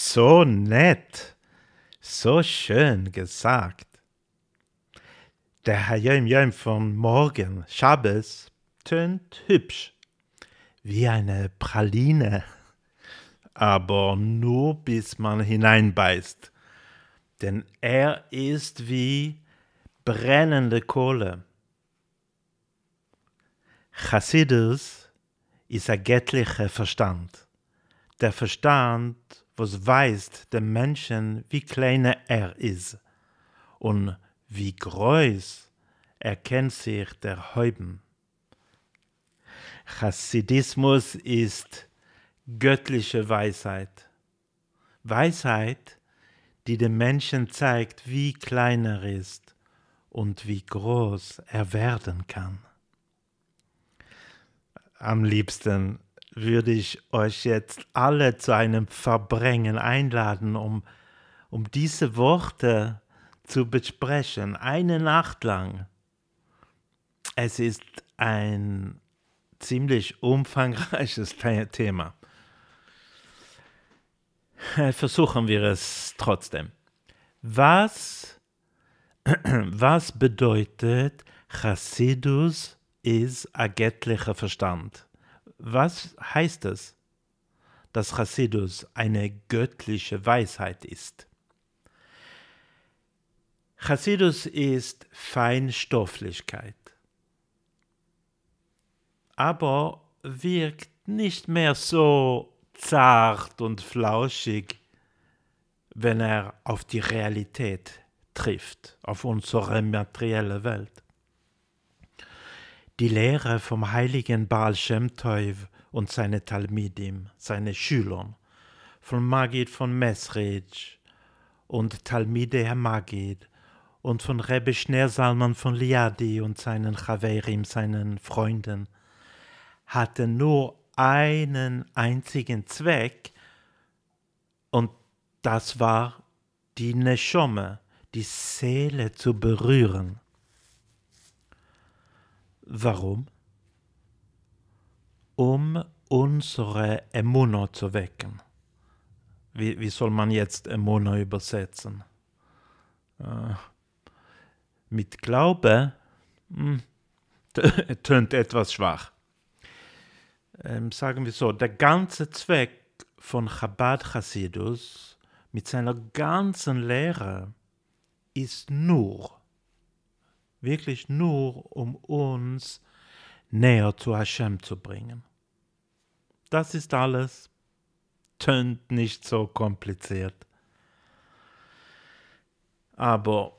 So nett, so schön gesagt. Der Hayom Yom von morgen, Shabbos, tönt hübsch, wie eine Praline, aber nur bis man hineinbeißt, denn er ist wie brennende Kohle. Chassidus ist ein göttlicher Verstand. Der Verstand, was weist dem Menschen, wie kleiner er ist und wie groß erkennt sich der Heuben. Chassidismus ist göttliche Weisheit. Weisheit, die dem Menschen zeigt, wie klein er ist und wie groß er werden kann. Am liebsten würde ich euch jetzt alle zu einem Verbringen einladen, um, um diese Worte zu besprechen, eine Nacht lang. Es ist ein ziemlich umfangreiches Thema. Versuchen wir es trotzdem. Was, was bedeutet Chassidus ist ein göttlicher Verstand? Was heißt es, dass Chassidus eine göttliche Weisheit ist? Chassidus ist Feinstofflichkeit, aber wirkt nicht mehr so zart und flauschig, wenn er auf die Realität trifft, auf unsere materielle Welt. Die Lehre vom heiligen Baal Shem Tov und seine Talmidim, seine Schülern, von Magid von Mesrich und Talmide Magid und von Rebbe Schneer Salman von Liadi und seinen Chaverim, seinen Freunden, hatte nur einen einzigen Zweck und das war die Neshome, die Seele zu berühren. Warum? Um unsere Emuno zu wecken. Wie, wie soll man jetzt Emuno übersetzen? Äh, mit Glaube hm, tönt etwas schwach. Ähm, sagen wir so, der ganze Zweck von Chabad Chassidus mit seiner ganzen Lehre ist nur wirklich nur, um uns näher zu Hashem zu bringen. Das ist alles, tönt nicht so kompliziert. Aber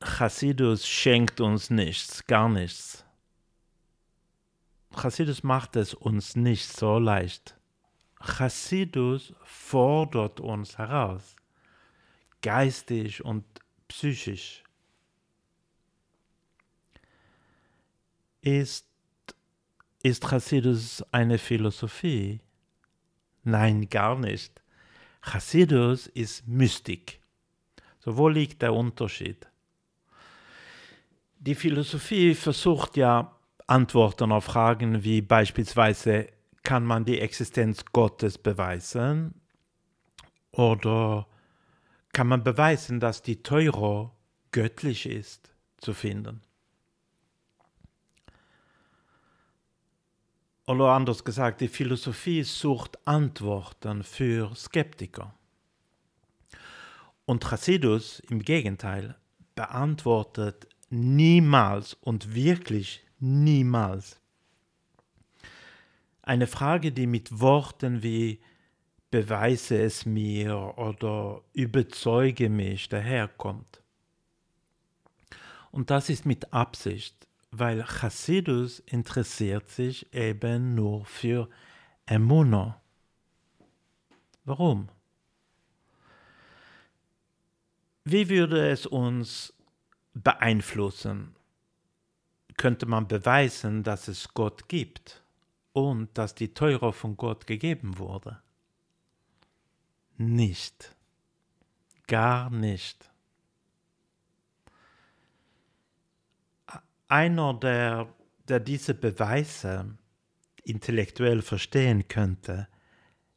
Chassidus schenkt uns nichts, gar nichts. Chassidus macht es uns nicht so leicht. Chassidus fordert uns heraus, geistig und psychisch. Ist, ist Chassidus eine Philosophie? Nein, gar nicht. Chassidus ist Mystik. So, wo liegt der Unterschied? Die Philosophie versucht ja Antworten auf Fragen wie beispielsweise, kann man die Existenz Gottes beweisen? Oder kann man beweisen, dass die Teuro göttlich ist, zu finden? Oder anders gesagt, die Philosophie sucht Antworten für Skeptiker. Und Chassidus im Gegenteil beantwortet niemals und wirklich niemals eine Frage, die mit Worten wie beweise es mir oder überzeuge mich daherkommt. Und das ist mit Absicht weil Chassidus interessiert sich eben nur für Emuno. Warum? Wie würde es uns beeinflussen? Könnte man beweisen, dass es Gott gibt und dass die Teure von Gott gegeben wurde? Nicht. Gar nicht. Einer, der, der diese Beweise intellektuell verstehen könnte,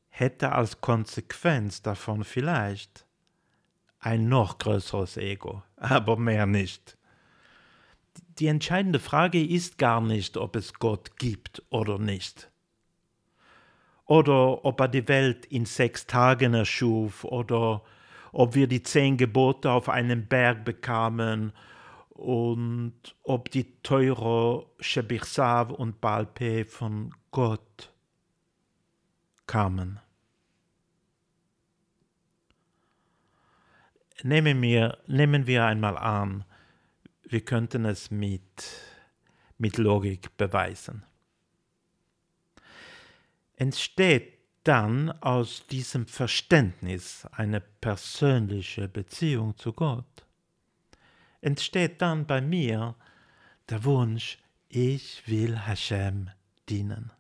hätte als Konsequenz davon vielleicht ein noch größeres Ego, aber mehr nicht. Die entscheidende Frage ist gar nicht, ob es Gott gibt oder nicht. Oder ob er die Welt in sechs Tagen erschuf oder ob wir die zehn Gebote auf einem Berg bekamen und ob die teure Shebirsav und Balpe von Gott kamen. Nehmen wir, nehmen wir einmal an, wir könnten es mit, mit Logik beweisen. Entsteht dann aus diesem Verständnis eine persönliche Beziehung zu Gott, entsteht dann bei mir der Wunsch, ich will Hashem dienen.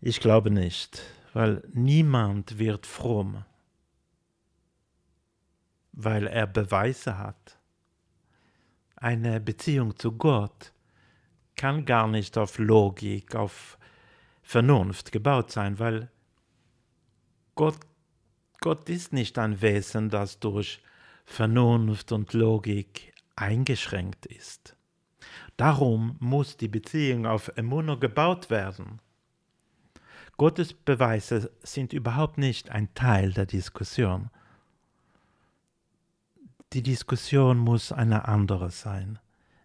Ich glaube nicht, weil niemand wird fromm, weil er Beweise hat. Eine Beziehung zu Gott kann gar nicht auf Logik, auf Vernunft gebaut sein, weil Gott, Gott ist nicht ein Wesen, das durch Vernunft und Logik eingeschränkt ist. Darum muss die Beziehung auf Emuno gebaut werden. Gottes Beweise sind überhaupt nicht ein Teil der Diskussion. Die Diskussion muss eine andere sein.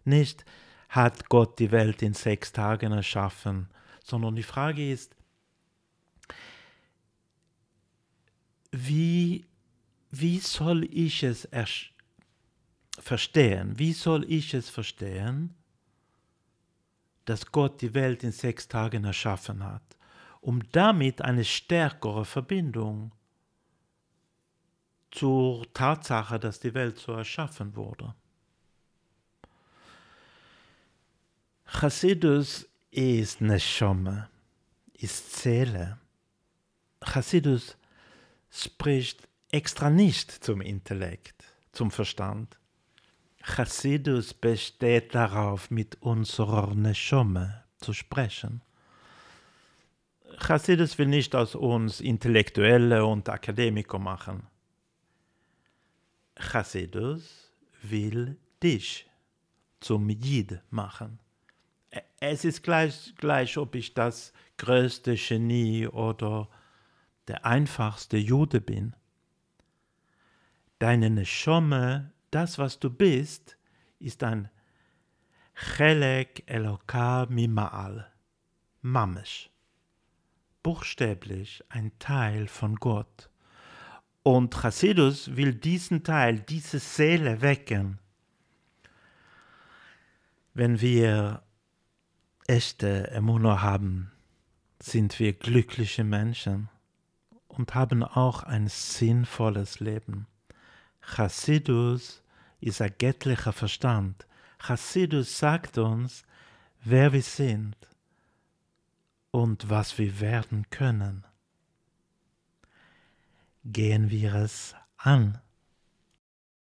Nicht hat Gott die Welt in sechs Tagen erschaffen sondern die Frage ist, wie, wie soll ich es verstehen? Wie soll ich es verstehen, dass Gott die Welt in sechs Tagen erschaffen hat, um damit eine stärkere Verbindung zur Tatsache, dass die Welt so erschaffen wurde. Chassidus ist Neshama, ist Seele. Chassidus spricht extra nicht zum Intellekt, zum Verstand. Chassidus besteht darauf, mit unserer Neshome zu sprechen. Chassidus will nicht aus uns Intellektuelle und Akademiker machen. Chassidus will dich zum Jid machen es ist gleich, gleich, ob ich das größte Genie oder der einfachste Jude bin. Deine Neshome, das, was du bist, ist ein Chelek Eloka Mima'al, Mamesh. Buchstäblich ein Teil von Gott. Und Chassidus will diesen Teil, diese Seele wecken. Wenn wir echte Emuna haben, sind wir glückliche Menschen und haben auch ein sinnvolles Leben. Chassidus ist ein göttlicher Verstand. Chassidus sagt uns, wer wir sind und was wir werden können. Gehen wir es an.